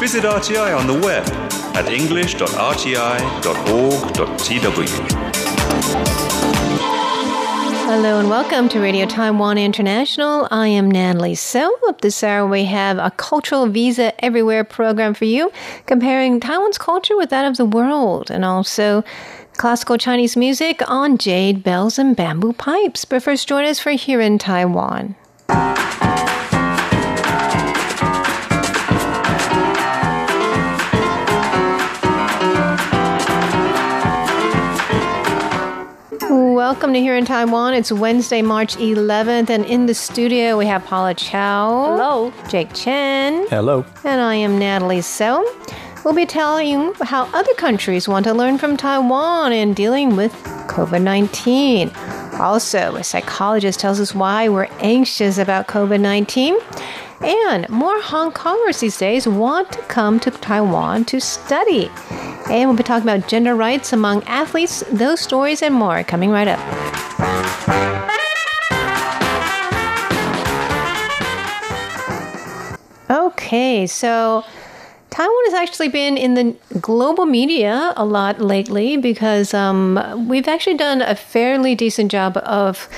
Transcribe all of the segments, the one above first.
Visit RTI on the web at english.rti.org.tw. Hello and welcome to Radio Taiwan International. I am Natalie So. Up this hour, we have a cultural visa everywhere program for you, comparing Taiwan's culture with that of the world, and also classical Chinese music on jade bells and bamboo pipes. But first, join us for Here in Taiwan. Welcome to Here in Taiwan. It's Wednesday, March 11th, and in the studio we have Paula Chow. Hello. Jake Chen. Hello. And I am Natalie So. We'll be telling you how other countries want to learn from Taiwan in dealing with COVID 19. Also, a psychologist tells us why we're anxious about COVID 19. And more Hong Kongers these days want to come to Taiwan to study. And we'll be talking about gender rights among athletes, those stories and more coming right up. Okay, so Taiwan has actually been in the global media a lot lately because um, we've actually done a fairly decent job of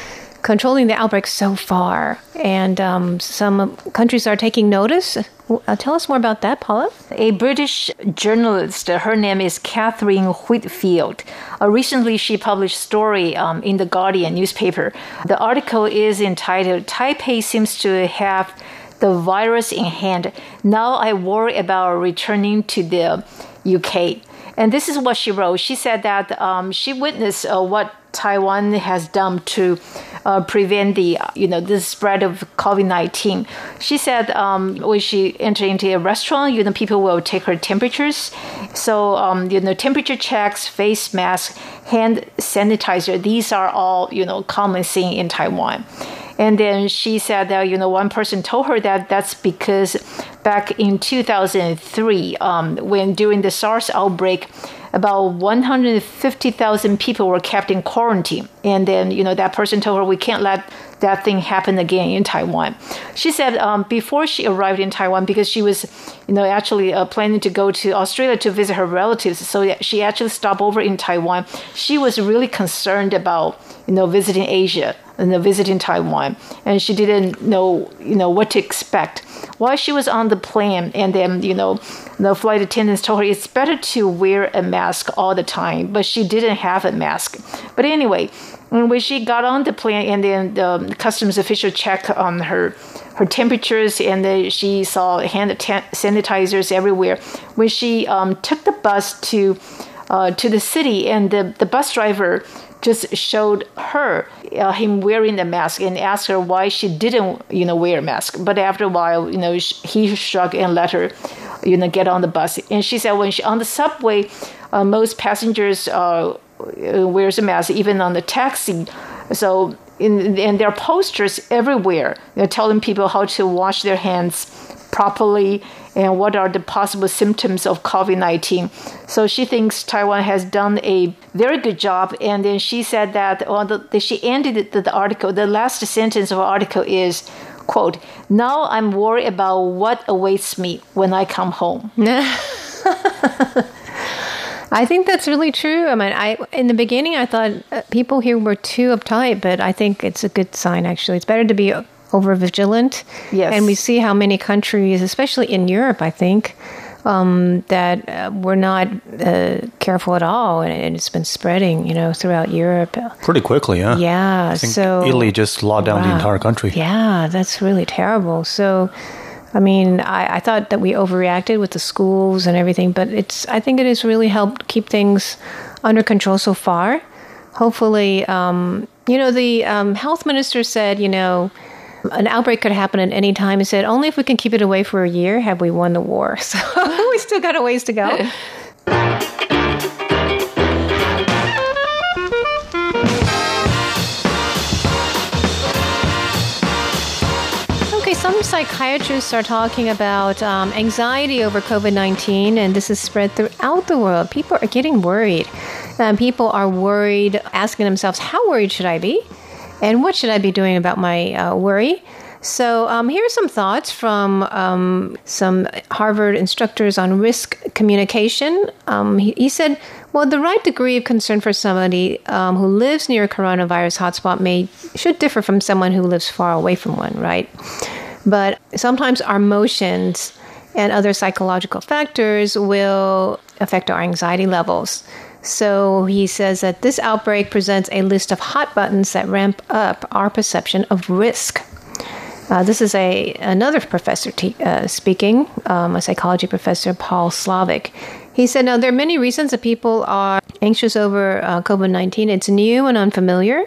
controlling the outbreak so far, and um, some countries are taking notice. Uh, tell us more about that, Paula. A British journalist, her name is Catherine Whitfield. Uh, recently, she published a story um, in the Guardian newspaper. The article is entitled "Taipei seems to have." The virus in hand. Now I worry about returning to the UK. And this is what she wrote. She said that um, she witnessed uh, what Taiwan has done to uh, prevent the you know the spread of COVID nineteen. She said um, when she entered into a restaurant, you know people will take her temperatures, so um, you know temperature checks, face mask, hand sanitizer. These are all you know common thing in Taiwan. And then she said that, you know, one person told her that that's because back in 2003, um, when during the SARS outbreak, about 150,000 people were kept in quarantine. And then, you know, that person told her, we can't let that thing happened again in Taiwan. She said um, before she arrived in Taiwan, because she was, you know, actually uh, planning to go to Australia to visit her relatives, so she actually stopped over in Taiwan. She was really concerned about, you know, visiting Asia and you know, visiting Taiwan, and she didn't know, you know, what to expect. While she was on the plane, and then, you know, the flight attendants told her it's better to wear a mask all the time, but she didn't have a mask. But anyway, when she got on the plane, and then the customs official checked on her her temperatures, and then she saw hand sanitizers everywhere. When she um, took the bus to uh, to the city, and the, the bus driver just showed her uh, him wearing the mask and asked her why she didn't you know wear a mask but after a while you know he shrugged and let her you know get on the bus and she said when she on the subway uh, most passengers uh, Uh, wears a mask even on the taxi so in, and there are posters everywhere you know, telling people how to wash their hands properly and what are the possible symptoms of COVID 19. So she thinks Taiwan has done a very good job. And then she said that, well, the, she ended the, the article, the last sentence of the article is, quote, now I'm worried about what awaits me when I come home. I think that's really true. I mean, I in the beginning I thought uh, people here were too uptight, but I think it's a good sign. Actually, it's better to be over vigilant. Yes. And we see how many countries, especially in Europe, I think, um, that uh, were not uh, careful at all, and it's been spreading, you know, throughout Europe. Pretty quickly, yeah. Yeah. so Italy just locked down wow. the entire country. Yeah, that's really terrible. So. I mean, I, I, thought that we overreacted with the schools and everything, but it's. I think it has really helped keep things under control so far. Hopefully, um, you know, the um, health minister said, you know, an outbreak could happen at any time. He said, only if we can keep it away for a year have we won the war. So we still got a ways to go. some psychiatrists are talking about um, anxiety over COVID 19, and this is spread throughout the world. People are getting worried. Um, people are worried, asking themselves, How worried should I be? And what should I be doing about my uh, worry? So um, here are some thoughts from um, some Harvard instructors on risk communication. Um, he, he, said, "Well, the right degree of concern for somebody um, who lives near a coronavirus hotspot may should differ from someone who lives far away from one, right? But sometimes our emotions." And other psychological factors will affect our anxiety levels. So he says that this outbreak presents a list of hot buttons that ramp up our perception of risk. Uh, this is a another professor uh, speaking, um, a psychology professor, Paul Slovic. He said, "Now there are many reasons that people are anxious over uh, COVID nineteen. It's new and unfamiliar,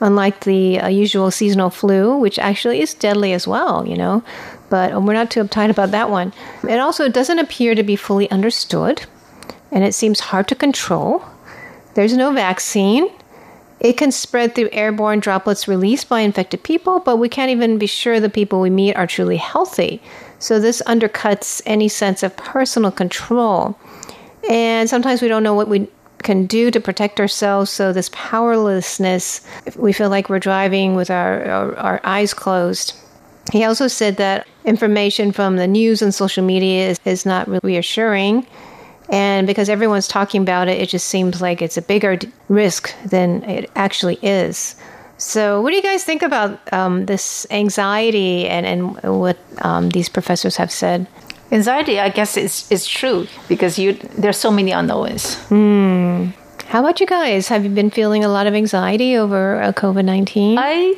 unlike the uh, usual seasonal flu, which actually is deadly as well. You know, but we're not too uptight about that one. It also doesn't appear to be fully understood, and it seems hard to control. There's no vaccine." It can spread through airborne droplets released by infected people, but we can't even be sure the people we meet are truly healthy. So this undercuts any sense of personal control. And sometimes we don't know what we can do to protect ourselves. So this powerlessness, we feel like we're driving with our, our, our eyes closed. He also said that information from the news and social media is, is not reassuring. And because everyone's talking about it, it just seems like it's a bigger risk than it actually is. So, what do you guys think about um, this anxiety and, and what um, these professors have said? Anxiety, I guess, is, is true because you there's so many unknowns. Hmm. How about you guys? Have you been feeling a lot of anxiety over uh, COVID 19? I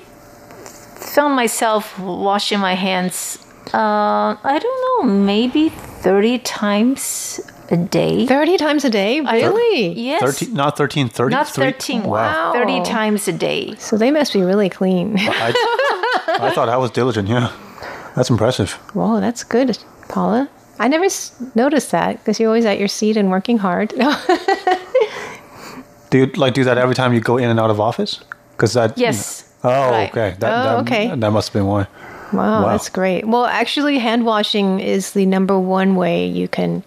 found myself washing my hands, uh, I don't know, maybe 30 times a day. 30 times a day? Really? yes. 13, not 13, 30? Not 13. Wow. 30 times a day. So they must be really clean. I, I thought I was diligent, yeah. That's impressive. Whoa, that's good, Paula. I never s- noticed that because you're always at your seat and working hard. do you like do that every time you go in and out of office? Because that. Yes. You know, oh, Right. okay. That, Oh, that, okay. That must have been why. Wow, Wow. that's great. Well, actually, hand washing is the number one way you can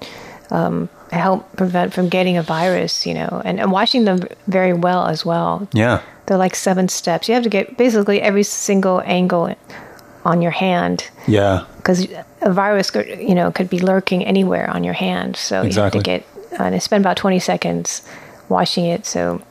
um, help prevent from getting a virus, you know, and, and washing them very well as well. Yeah. They're like seven steps. You have to get basically every single angle on your hand Yeah. because a virus, could, you know, could be lurking anywhere on your hand. So Exactly. you have to get uh, and spend about twenty seconds washing it. So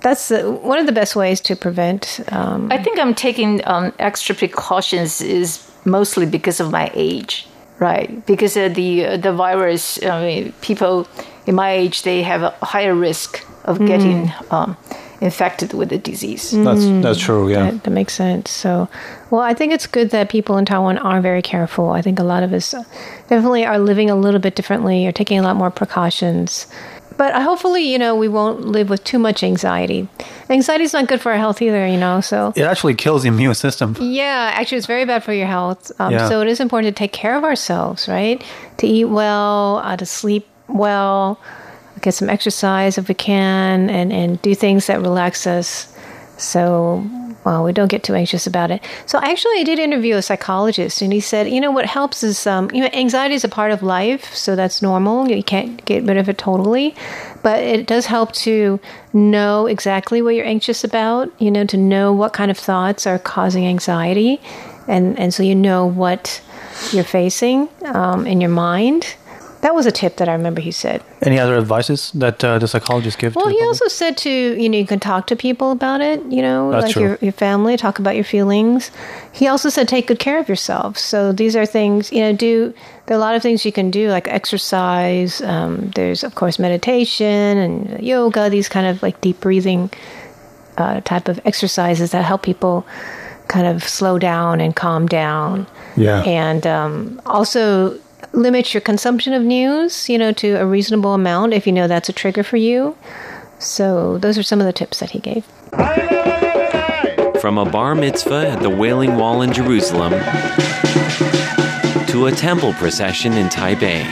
that's the, one of the best ways to prevent. Um, I think I'm taking um, extra precautions is mostly because of my age, right? Because of the uh, the virus, I mean, people in my age they have a higher risk of getting um, infected with the disease. That's that's true, yeah. That, that makes sense. So, well, I think it's good that people in Taiwan are very careful. I think a lot of us definitely are living a little bit differently, or taking a lot more precautions. But hopefully, you know, we won't live with too much anxiety. Anxiety is not good for our health either, you know. So, It actually kills the immune system. yeah, actually, it's very bad for your health. Um, Yeah. So it is important to take care of ourselves, right? To eat well, uh, to sleep well, get some exercise if we can, and, and do things that relax us. So well, we don't get too anxious about it. So I actually, I did interview a psychologist, and he said, you know, what helps is, um, you know, anxiety is a part of life, so that's normal. You can't get rid of it totally, but it does help to know exactly what you're anxious about. You know, to know what kind of thoughts are causing anxiety, and and so you know what you're facing um, in your mind. That was a tip that I remember he said. Any other advices that uh, the psychologist give? Well, to he public? also said to you know you can talk to people about it. You know, That's like true. your your family, talk about your feelings. He also said take good care of yourself. So these are things you know. Do there are a lot of things you can do like exercise. Um, there's of course meditation and yoga. These kind of like deep breathing uh, type of exercises that help people kind of slow down and calm down Yeah. and um, also limit your consumption of news you know to a reasonable amount if you know that's a trigger for you so those are some of the tips that he gave From a bar mitzvah at the Wailing Wall in Jerusalem to a temple procession in Taipei,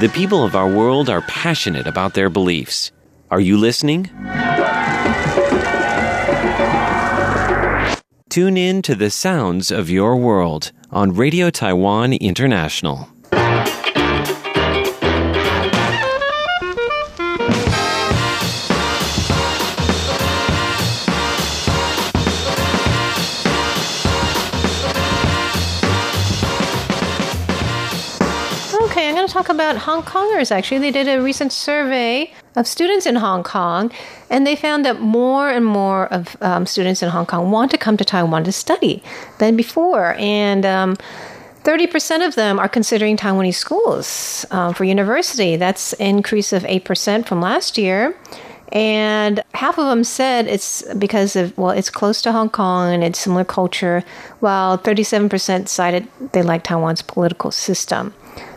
the people of our world are passionate about their beliefs. Are you listening? Tune in to the sounds of your world on Radio Taiwan International. Talk about Hong Kongers. Actually, they did a recent survey of students in Hong Kong, and they found that more and more of um, students in Hong Kong want to come to Taiwan to study than before, and. Um, 30% of them are considering Taiwanese schools um, for university. That's an increase of 8% from last year. And half of them said it's because of, well, it's close to Hong Kong and it's similar culture, while 37% cited they like Taiwan's political system.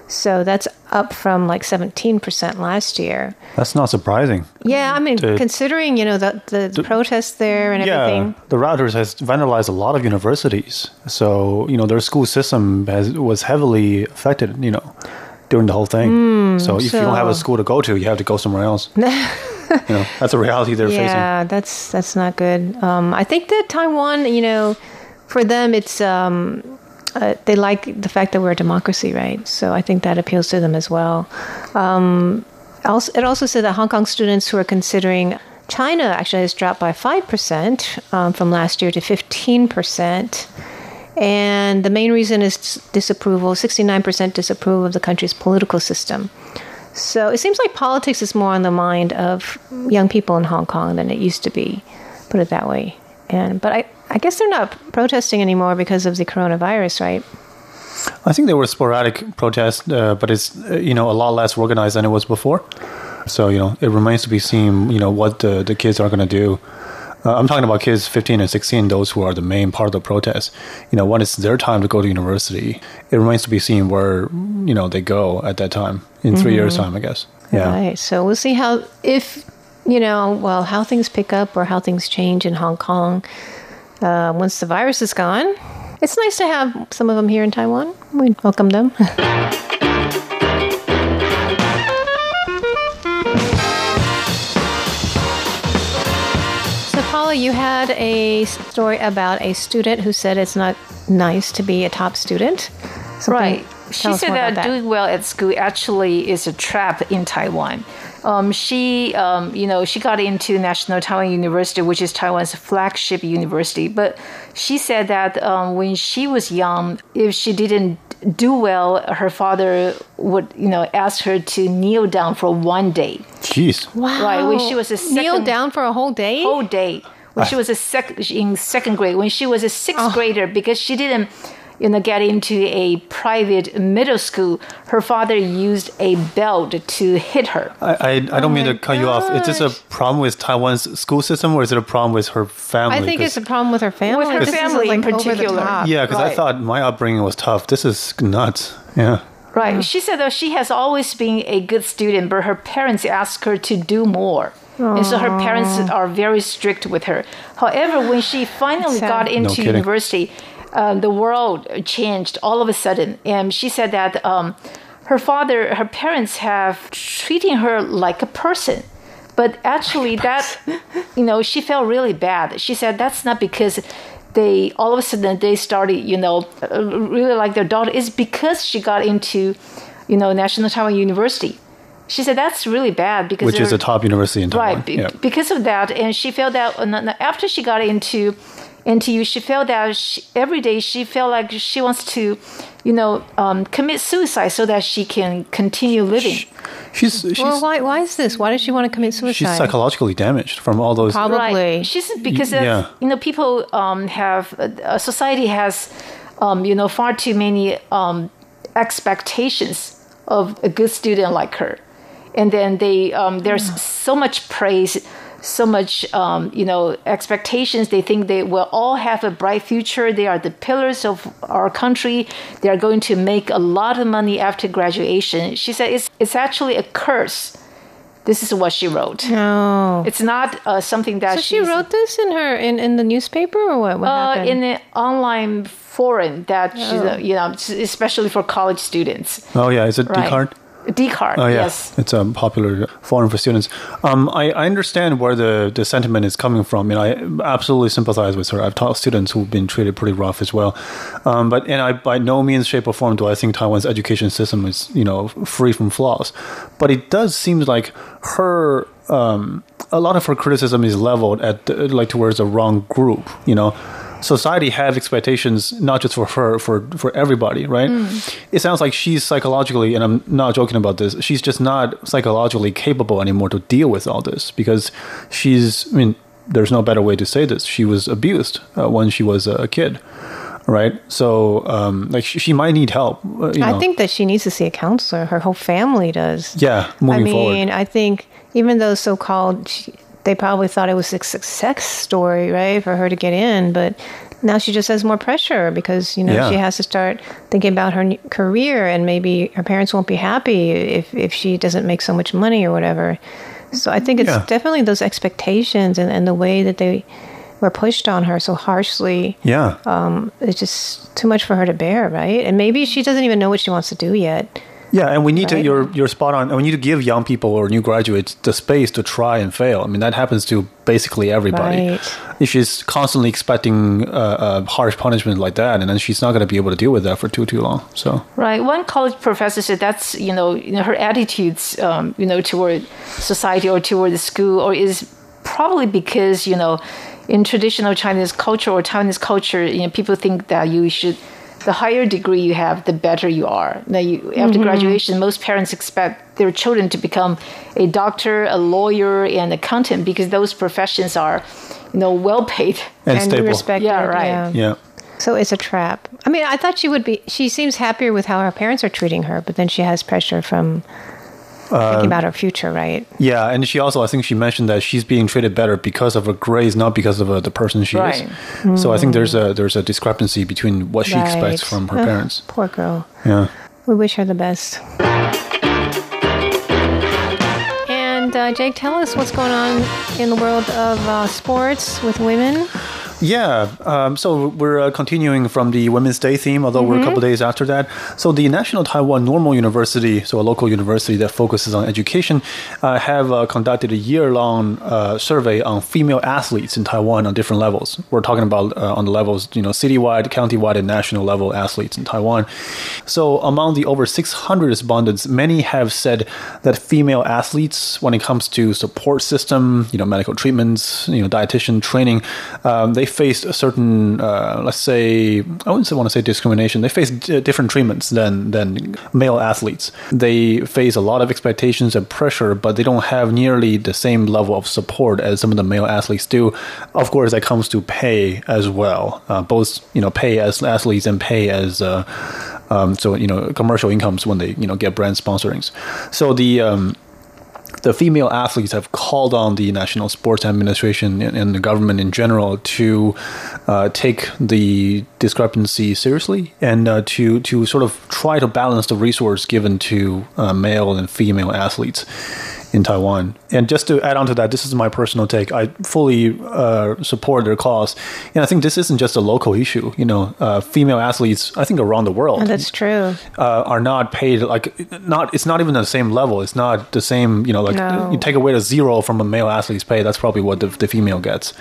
So that's up from like 17% last year. That's not surprising. Yeah, I mean, The- considering, you know, the, the, the protests there and Yeah, everything. the Routers has vandalized a lot of universities, so you know their school system has was heavily affected. You know, during the whole thing. so if you don't have a school to go to, you have to go somewhere else. you know, that's a reality they're facing. Yeah, that's that's not good. Um, I think that Taiwan, you know, for them, it's um, uh, they like the fact that we're a democracy, right? So I think that appeals to them as well. Um, also, it also said that Hong Kong students who are considering China actually has dropped by five percent um, from last year to fifteen percent. And the main reason is disapproval. 69% disapprove of the country's political system. So it seems like politics is more on the mind of young people in Hong Kong than it used to be, put it that way. And but I, I guess they're not protesting anymore because of the coronavirus, right? I think there were sporadic protests, uh, but it's uh, you know a lot less organized than it was before. So you know it remains to be seen. You know what the the kids are going to do. Uh, I'm talking about kids 15 and 16, those who are the main part of the protest. You know, when it's their time to go to university, it remains to be seen where you know they go at that time in 3 years' time, I guess. Yeah. Right. So we'll see how if you know, well, how things pick up or how things change in Hong Kong uh, once the virus is gone. It's nice to have some of them here in Taiwan. We welcome them. So, Paula, you had a story about a student who said it's not nice to be a top student. Something- Right. She said more that, doing well at school actually is a trap in Taiwan. Um, she, um, you know, she got into National Taiwan University, which is Taiwan's flagship university. But she said that um, when she was young, if she didn't do well, her father would, you know, ask her to kneel down for one day. Jeez. Wow. Right, when she was a kneel down for a whole day. whole day when she was a sec- in second grade when she was a sixth grader because she didn't you know get into a private middle school her father used a belt to hit her I, I, I don't mean to oh cut you off. Is this a problem with Taiwan's school system or is it a problem with her family? I think it's a problem with her family. With her This family in like, over the particular. Yeah, because I thought my upbringing was tough. This is nuts. Yeah. right she said that she has always been a good student but her parents ask her to do more and so her parents are very strict with her however when she finally got into kidding. university um, the world changed all of a sudden. And she said that um, her father her parents have treating her like a person. But actually that you know she felt really bad. She said that's not because they all of a sudden they started you know uh, really like their daughter. Is because she got into you know national taiwan university. She said that's really bad because Which is a top university in Taiwan. right Yeah. because of that. And she felt that after she got into NTU she felt that she, every day she felt like she wants to you know um, commit suicide so that she can continue living She's she's Well, why, why is this? Why does she want to commit suicide? she's psychologically damaged from all those. Probably. Right. She's because of, yeah. you know people um, have uh, society has um, you know far too many um, expectations of a good student like her, and then they um, there's so much praise. So much, um, you know, expectations. They think they will all have a bright future. They are the pillars of our country. They are going to make a lot of money after graduation. She said it's it's actually a curse. This is what she wrote. No. It's not uh, something that So she wrote this in her in, in the newspaper or what? What uh, happened? in an online forum that she's, uh, you know, especially for college students. Oh yeah, is it Right. Dcard? Dcard, Oh yeah, yes. it's a popular forum for students. Um, I, I understand where the, the sentiment is coming from, and I absolutely sympathize with her. I've taught students who've been treated pretty rough as well. Um, but and I by no means, shape, or form do I think Taiwan's education system is you know free from flaws. But it does seem like her um, a lot of her criticism is leveled at the, like towards the wrong group. You know. Society have expectations not just for her, for for everybody, right? It sounds like she's psychologically, and I'm not joking about this. She's just not psychologically capable anymore to deal with all this because she's. I mean, there's no better way to say this. She was abused uh, when she was a kid, right? So, um, like, she, she might need help. uh, I know. think that she needs to see a counselor. Her whole family does. Yeah, I moving mean, forward. I think even though so-called, she, they probably thought it was a success story, right, for her to get in, but now she just has more pressure because you know Yeah. she has to start thinking about her career, and maybe her parents won't be happy if if she doesn't make so much money or whatever. So I think it's Yeah. definitely those expectations and, and the way that they were pushed on her so harshly. Yeah. Um, it's just too much for her to bear, right? And maybe she doesn't even know what she wants to do yet. Yeah, and we need to. You're you're spot on. And we need to give young people or new graduates the space to try and fail. I mean, that happens to basically everybody. Right. If she's constantly expecting uh, uh, harsh punishment like that, and then she's not going to be able to deal with that for too too long. So Right. One college professor said that's you know, you know her attitudes um, you know toward society or toward the school or is probably because you know in traditional Chinese culture or Taiwanese culture you know people think that you should the higher degree you have the better you are. Now you after mm-hmm. graduation most parents expect their children to become a doctor, a lawyer, and accountant because those professions are you know well paid. and, and stable. respected. Yeah, right. Yeah. So it's a trap. I mean, I thought she would be. She seems happier with how her parents are treating her, but then she has pressure from Uh, thinking about her future, right? Yeah, and she also, I think she mentioned that she's being treated better because of her grades, not because of uh, the person she Right. is. So I think there's a there's a discrepancy between what she expects from her parents. Poor girl. Yeah. We wish her the best. And uh, Jake, tell us what's going on in the world of uh, sports with women. Yeah, um, so we're uh, continuing from the Women's Day theme, although we're a couple days after that. So the National Taiwan Normal University, so a local university that focuses on education, uh, have uh, conducted a year-long uh, survey on female athletes in Taiwan on different levels. We're talking about uh, on the levels, you know, citywide, countywide, and national level athletes in Taiwan. So among the over 600 respondents, many have said that female athletes, when it comes to support system, you know, medical treatments, you know, dietitian training, um, they faced a certain, uh, let's say, I wouldn't say, want to say discrimination. They face d- different treatments than than male athletes. They face a lot of expectations and pressure, but they don't have nearly the same level of support as some of the male athletes do. Of course, that comes to pay as well, uh, both you know, pay as athletes and pay as uh, um, so you know commercial incomes when they you know get brand sponsorings. So the um, the female athletes have called on the National Sports Administration and, the government in general to uh, take the discrepancy seriously and uh, to to sort of try to balance the resource given to uh, male and female athletes in Taiwan. And just to add on to that, this is my personal take. I fully uh, support their cause, and I think this isn't just a local issue. You know, uh, female athletes, I think around the world, Oh, that's true. uh, are not paid like not. It's not even the same level. It's not the same. You know, like No. you take away the zero from a male athlete's pay. That's probably what the, the female gets.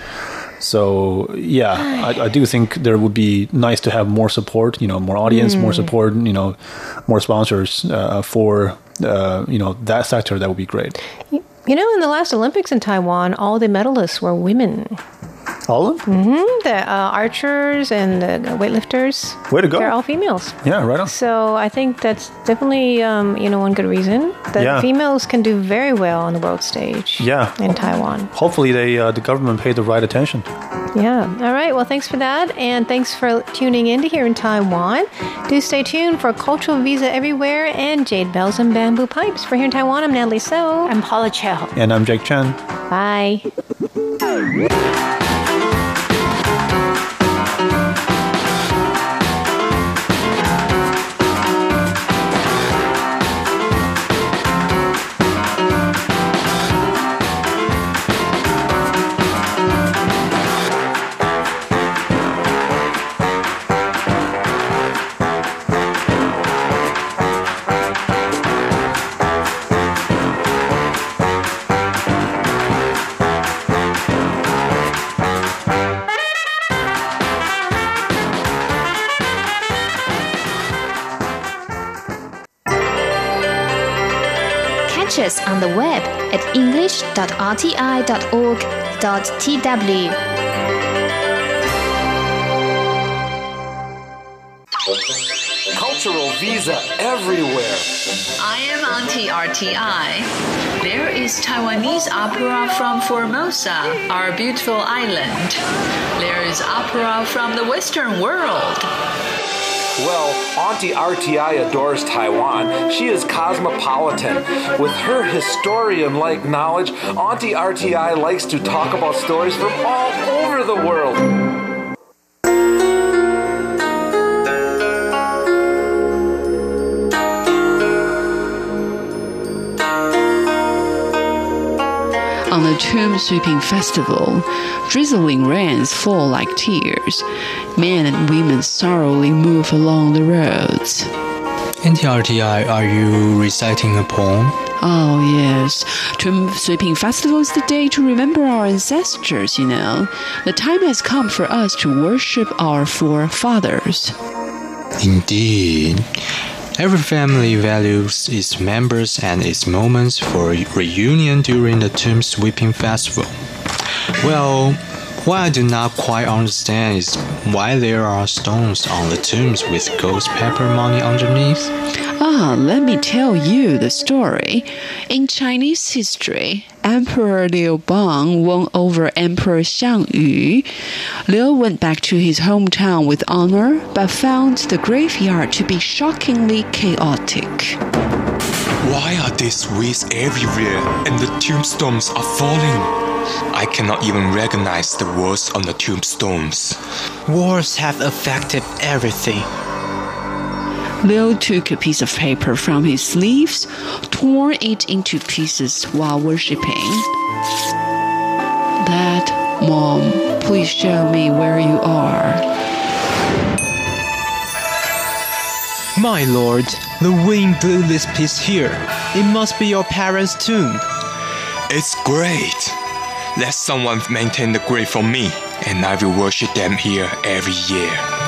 So yeah, I, I do think there would be nice to have more support. You know, more audience, more support. You know, more sponsors uh, for uh, you know that sector. That would be great. You know, in the last Olympics in Taiwan, all the medalists were women. All of them. The uh, archers and the weightlifters. Way to go. They're all females. Yeah, right on. So I think that's definitely, um, you know, one good reason that Yeah. females can do very well on the world stage. Yeah. In Taiwan. Hopefully, they uh, the government paid the right attention. Yeah. All right. Well, thanks for that. And thanks for tuning in to here in Taiwan. Do stay tuned for Cultural Visa Everywhere and Jade Bells and Bamboo Pipes. For here in Taiwan, I'm Natalie So. I'm Paula Chow. And I'm Jake Chen. Bye. Catch www.rti.org.tw. Cultural visa everywhere. I am Auntie RTI. There is Taiwanese opera from Formosa, our beautiful island. There is opera from the Western world. Well, Auntie RTI adores Taiwan. She is cosmopolitan. With her historian like knowledge, Auntie RTI likes to talk about stories from all over the world. Tomb sweeping festival, drizzling rains fall like tears. Men and women sorrowfully move along the roads. Auntie RTI, are you reciting a poem? Oh, yes. Tomb Sweeping Festival is the day to remember our ancestors, you know. The time has come for us to worship our forefathers. Indeed. Every family values its members and its moments for reunion during the tomb sweeping festival. Well, what I do not quite understand is why there are stones on the tombs with ghost pepper money underneath. Ah, let me tell you the story. In Chinese history, Emperor Liu Bang won over Emperor Xiang Yu. Liu went back to his hometown with honor, but found the graveyard to be shockingly chaotic. Why are these weeds everywhere and the tombstones are falling? I cannot even recognize the words on the tombstones. Wars have affected everything. Liu took a piece of paper from his sleeves, tore it into pieces while worshipping. Dad, Mom, please show me where you are. My lord, the wind blew this piece here. It must be your parents' tomb. It's great. Let someone maintain the grave for me, and I will worship them here every year.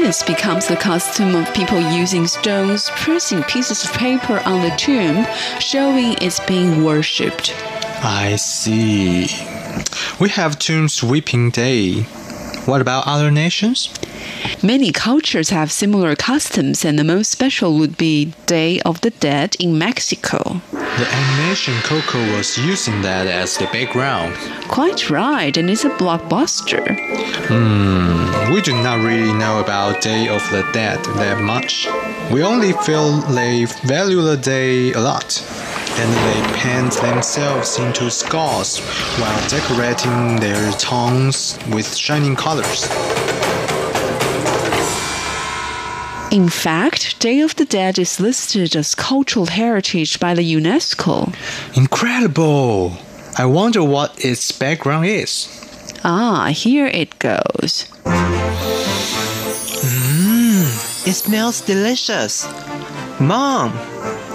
This becomes the custom of people using stones, pressing pieces of paper on the tomb, showing it's being worshipped. I see. We have Tomb Sweeping Day. What about other nations? Many cultures have similar customs, and the most special would be Day of the Dead in Mexico. The animation Coco was using that as the background. Quite right, and it's a blockbuster. Hmm, we do not really know about Day of the Dead that much. We only feel they value the day a lot. And they paint themselves into skulls while decorating their tongues with shining colors. In fact, Day of the Dead is listed as cultural heritage by the UNESCO. Incredible! I wonder what its background is. Ah, here it goes. Mmm, it smells delicious. Mom,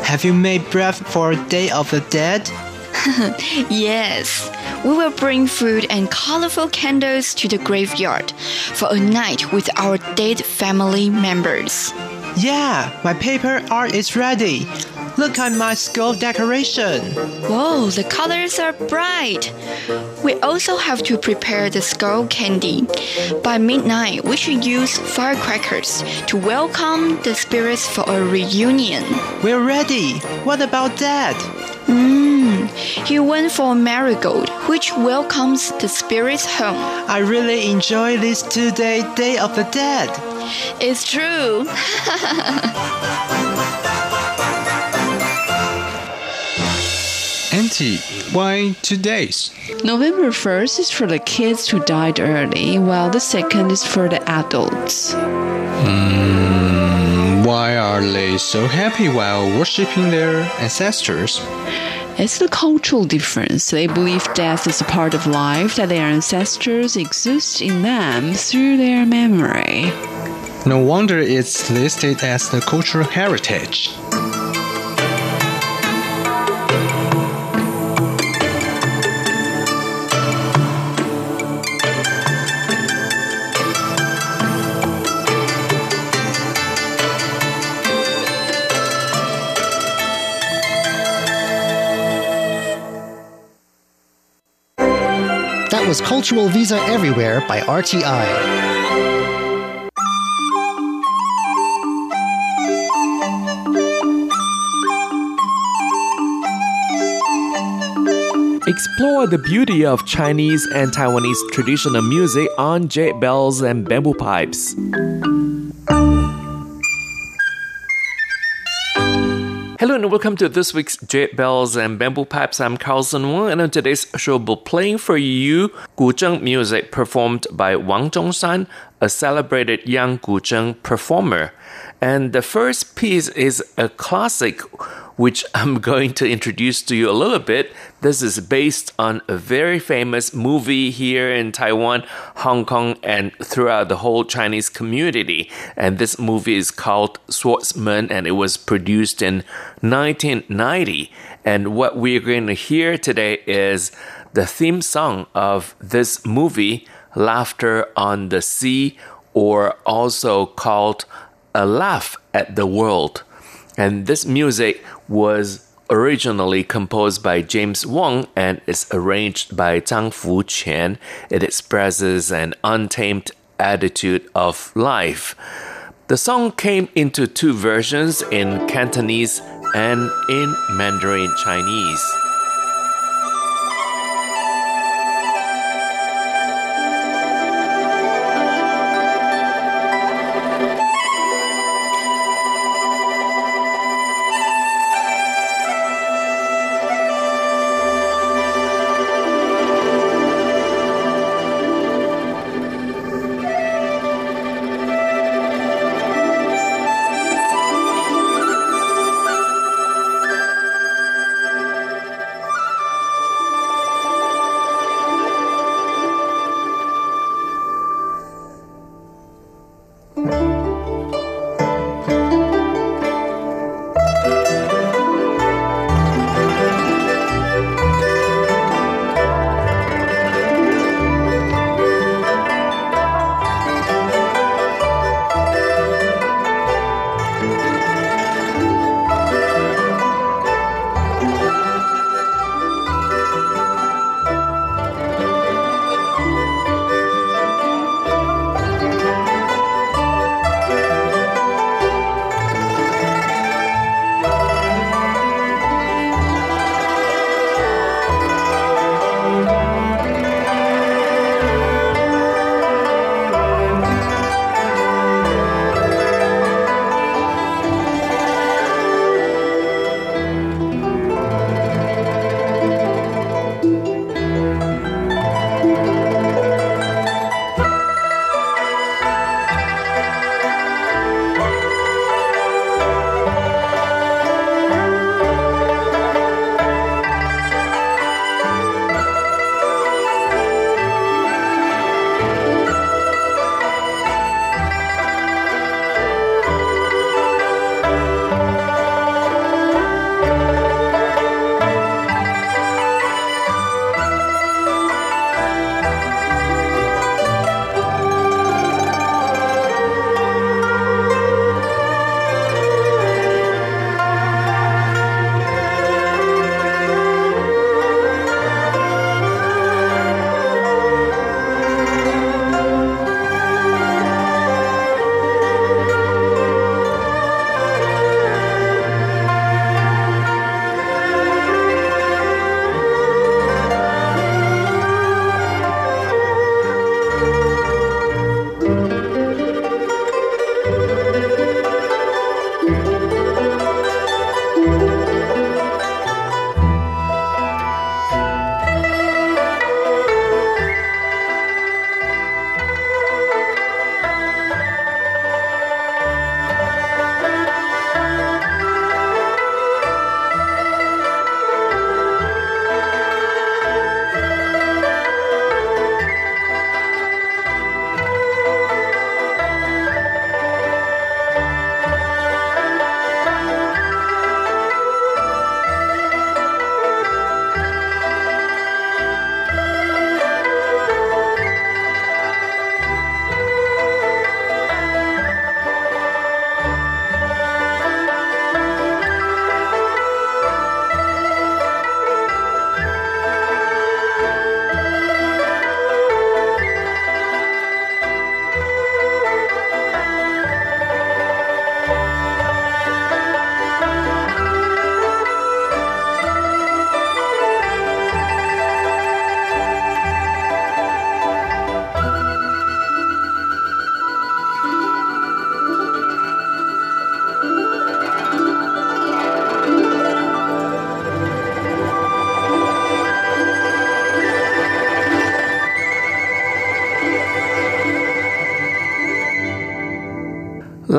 have you made bread for Day of the Dead? yes, we will bring food and colorful candles to the graveyard for a night with our dead family members. Yeah, my paper art is ready. Look at my skull decoration. Whoa, the colors are bright. We also have to prepare the skull candy. By midnight, we should use firecrackers to welcome the spirits for a reunion. We're ready. What about Dad? He went for a marigold, which welcomes the spirits home. I really enjoy this two day Day of the Dead. It's true. Auntie, why two days? November 1st is for the kids who died early, while the second is for the adults. Mm, why are they so happy while worshipping their ancestors? It's the cultural difference. They believe death is a part of life, that their ancestors exist in them through their memory. No wonder it's listed as the cultural heritage. Cultural Visa Everywhere by RTI. Explore the beauty of Chinese and Taiwanese traditional music on jade bells and bamboo pipes. Hello and welcome to this week's Jade Bells and Bamboo Pipes. I'm Carlson Wong, and on today's show, we'll be playing for you guzheng music performed by Wang Zhongshan, a celebrated young guzheng performer. And the first piece is a classic which I'm going to introduce to you a little bit. This is based on a very famous movie here in Taiwan, Hong Kong, and throughout the whole Chinese community. And this movie is called Swordsman, and it was produced in 1990. And what we're going to hear today is the theme song of this movie, Laughter on the Sea, or also called A Laugh at the World. And this music was originally composed by James Wong and is arranged by Zhang Fuquan. It expresses an untamed attitude of life. The song came into two versions in Cantonese and in Mandarin Chinese.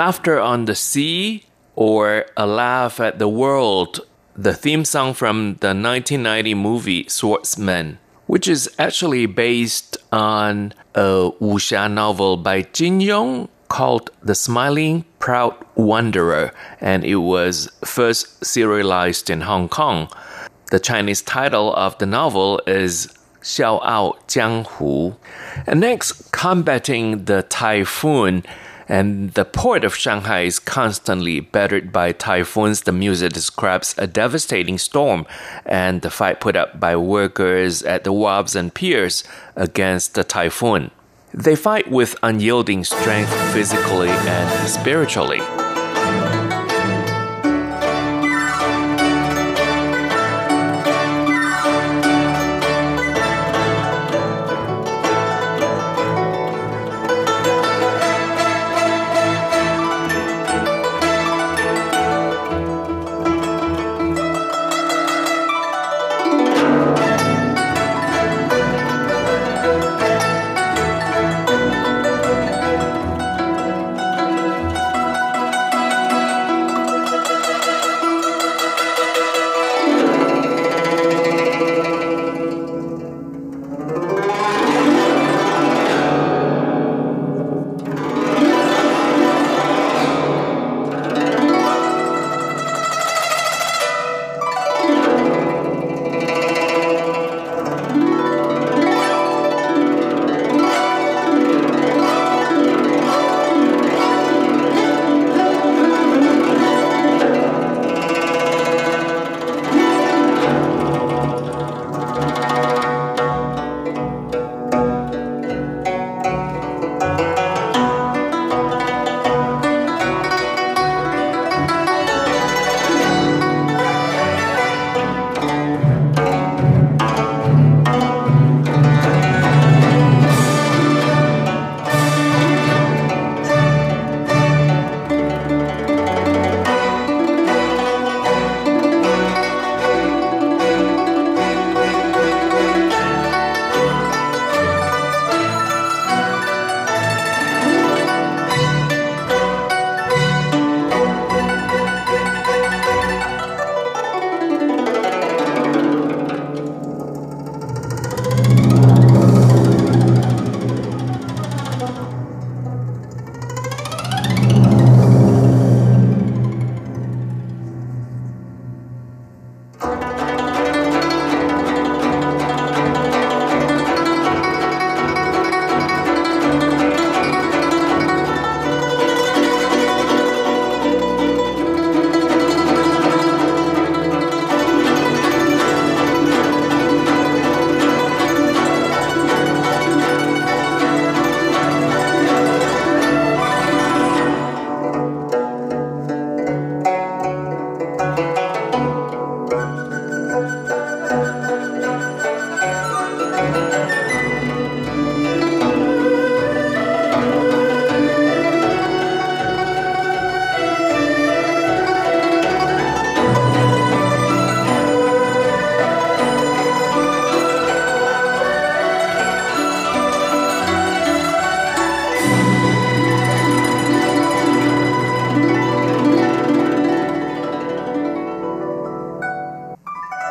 Laughter on the Sea or A Laugh at the World, the theme song from the 1990 movie Swordsman, which is actually based on a wuxia novel by Jin Yong called The Smiling Proud Wanderer, and it was first serialized in Hong Kong. The Chinese title of the novel is Xiao Ao Jiang Hu. And next, combating the typhoon and the port of Shanghai is constantly battered by typhoons. The music describes a devastating storm and the fight put up by workers at the wharves and piers against the typhoon. They fight with unyielding strength physically and spiritually.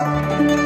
Música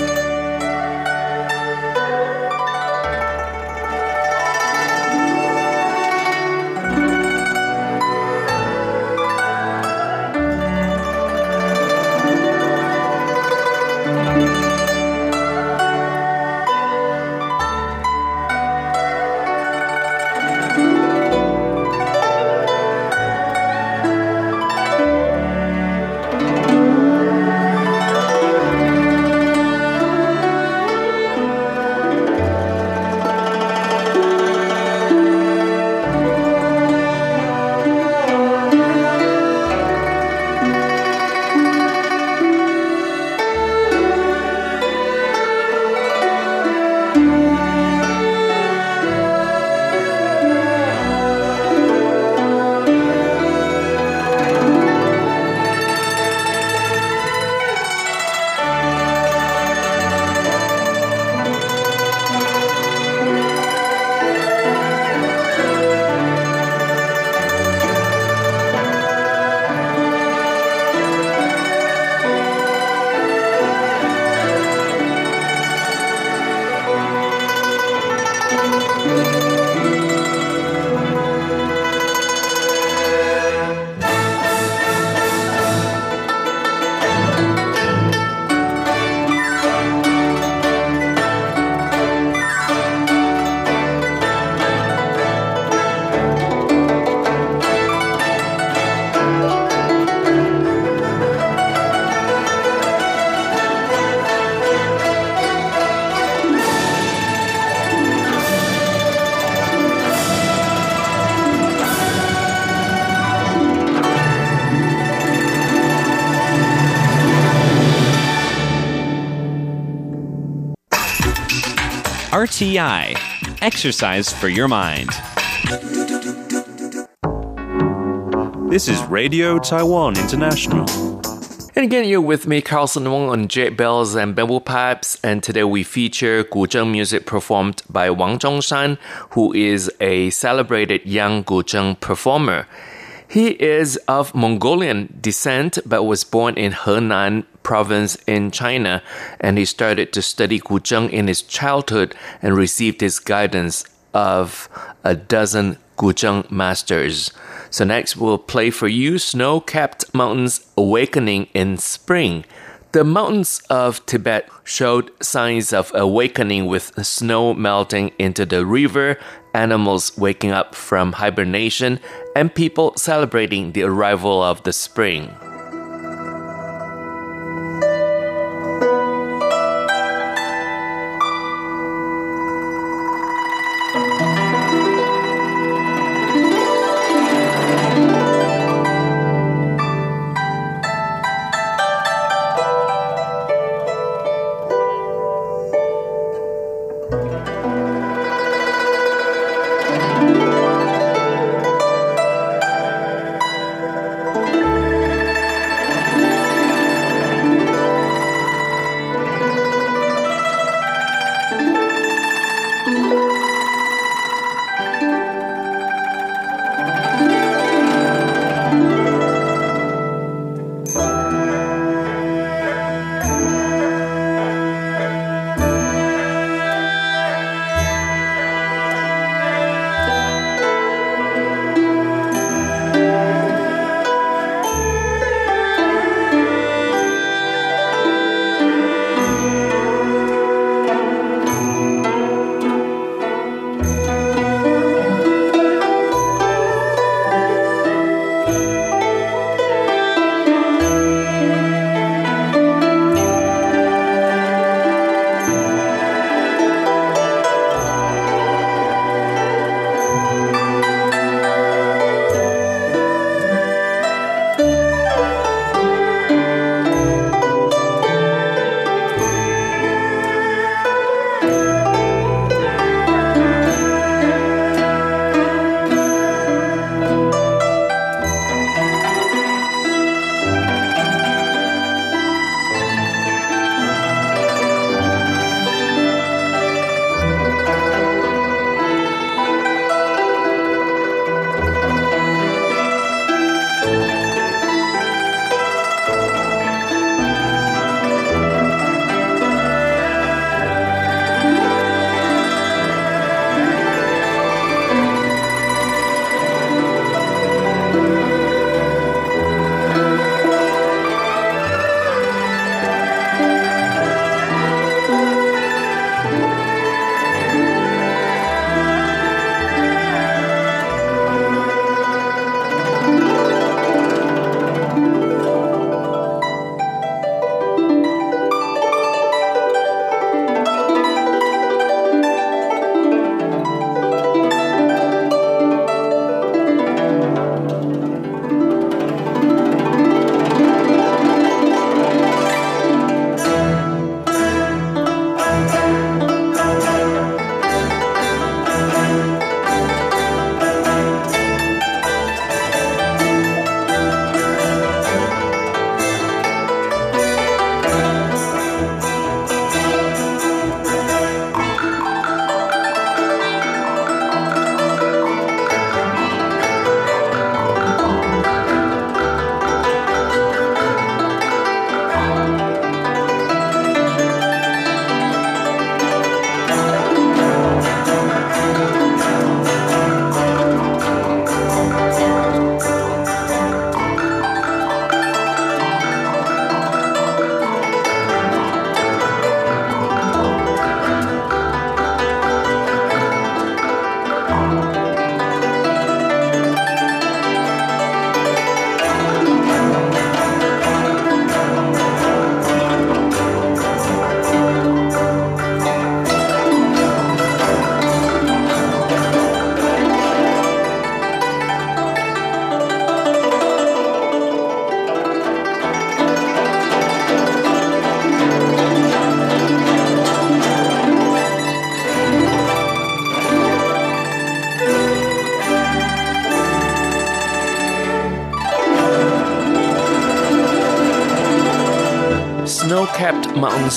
RTI. Exercise for your mind. This is Radio Taiwan International. And again, you're with me, Carlson Wong, on Jade Bells and Bamboo Pipes. And today we feature guzheng music performed by Wang Zhongshan, who is a celebrated young guzheng performer. He is of Mongolian descent, but was born in Henan province in China, and he started to study guzheng in his childhood and received his guidance of a dozen guzheng masters. So next we'll play for you Snow-Capped Mountains Awakening in Spring. The mountains of Tibet showed signs of awakening with snow melting into the river, animals waking up from hibernation, and people celebrating the arrival of the spring.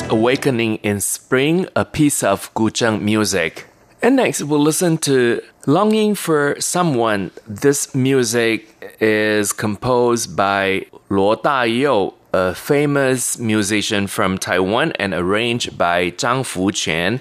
Awakening in spring, a piece of Guzheng music. And next, we'll listen to Longing for Someone. This music is composed by Luo Dayou, a famous musician from Taiwan, and arranged by Zhang Fuquan.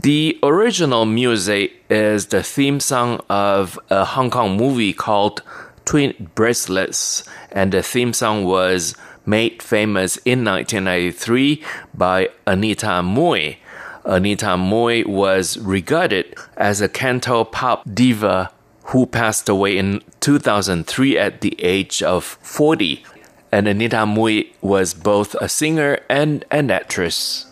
The original music is the theme song of a Hong Kong movie called Twin Bracelets, and the theme song was made famous in 1993 by Anita Mui. Anita Mui was regarded as a canto pop diva who passed away in 2003 at the age of 40. And Anita Mui was both a singer and an actress.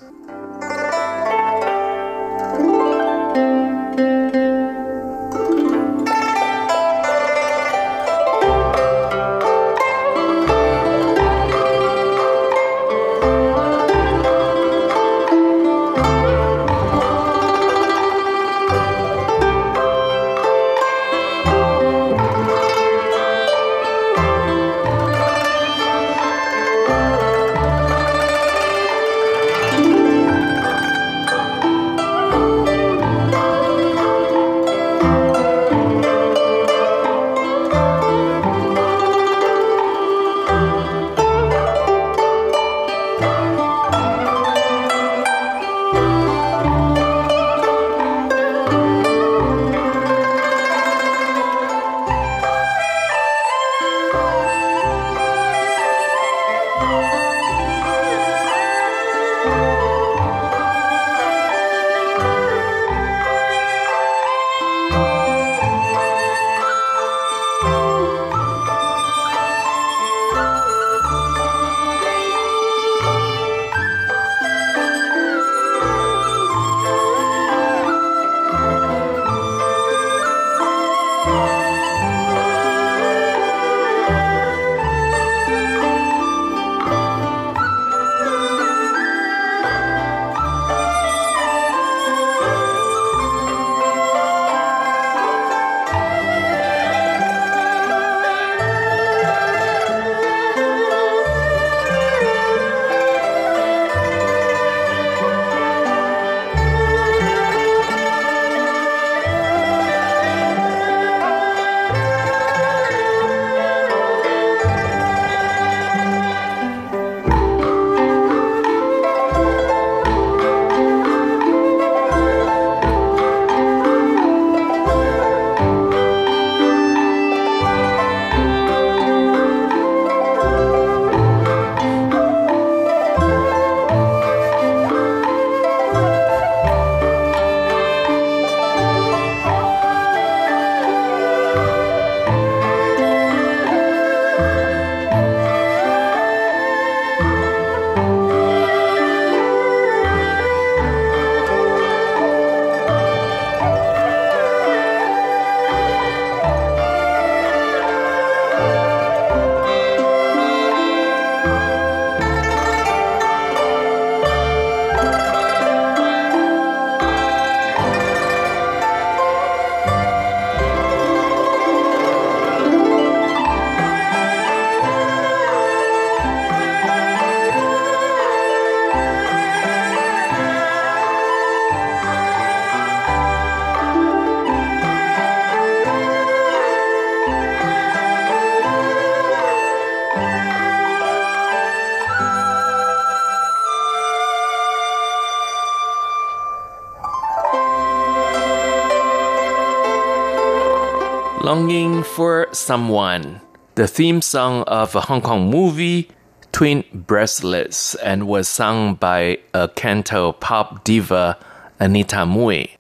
Someone, the theme song of a Hong Kong movie, Twin Bracelets, and was sung by a canto pop diva, Anita Mui.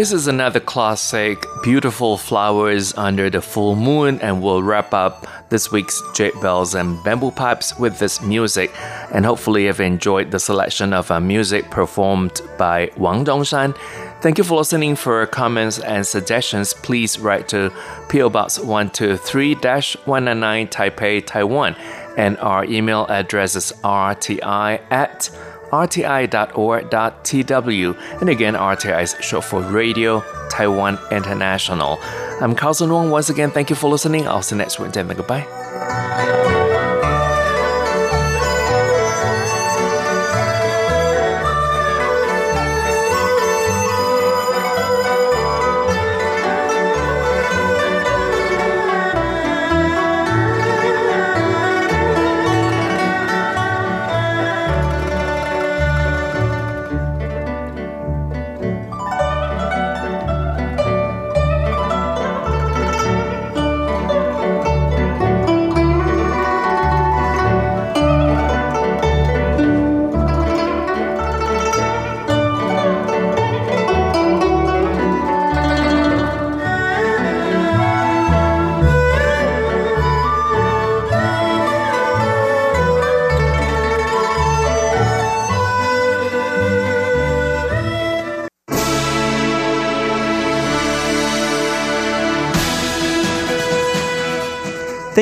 This is another classic, Beautiful Flowers Under the Full Moon, and we'll wrap up this week's Jade Bells and Bamboo Pipes with this music. And hopefully, you've enjoyed the selection of music performed by Wang Zhongshan. Thank you for listening. For comments and suggestions, please write to PO Box 123 199 Taipei, Taiwan. And our email address is rti at rti.org.tw. And again, RTI is short for Radio Taiwan International. I'm Carlson Wong. Once again, thank you for listening. I'll see you next week. Goodbye.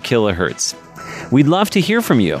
kilohertz. We'd love to hear from you.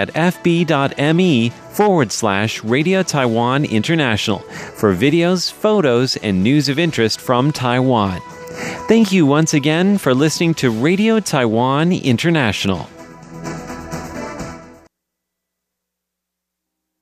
at fb.me forward slash Radio Taiwan International for videos, photos, and news of interest from Taiwan. Thank you once again for listening to Radio Taiwan International.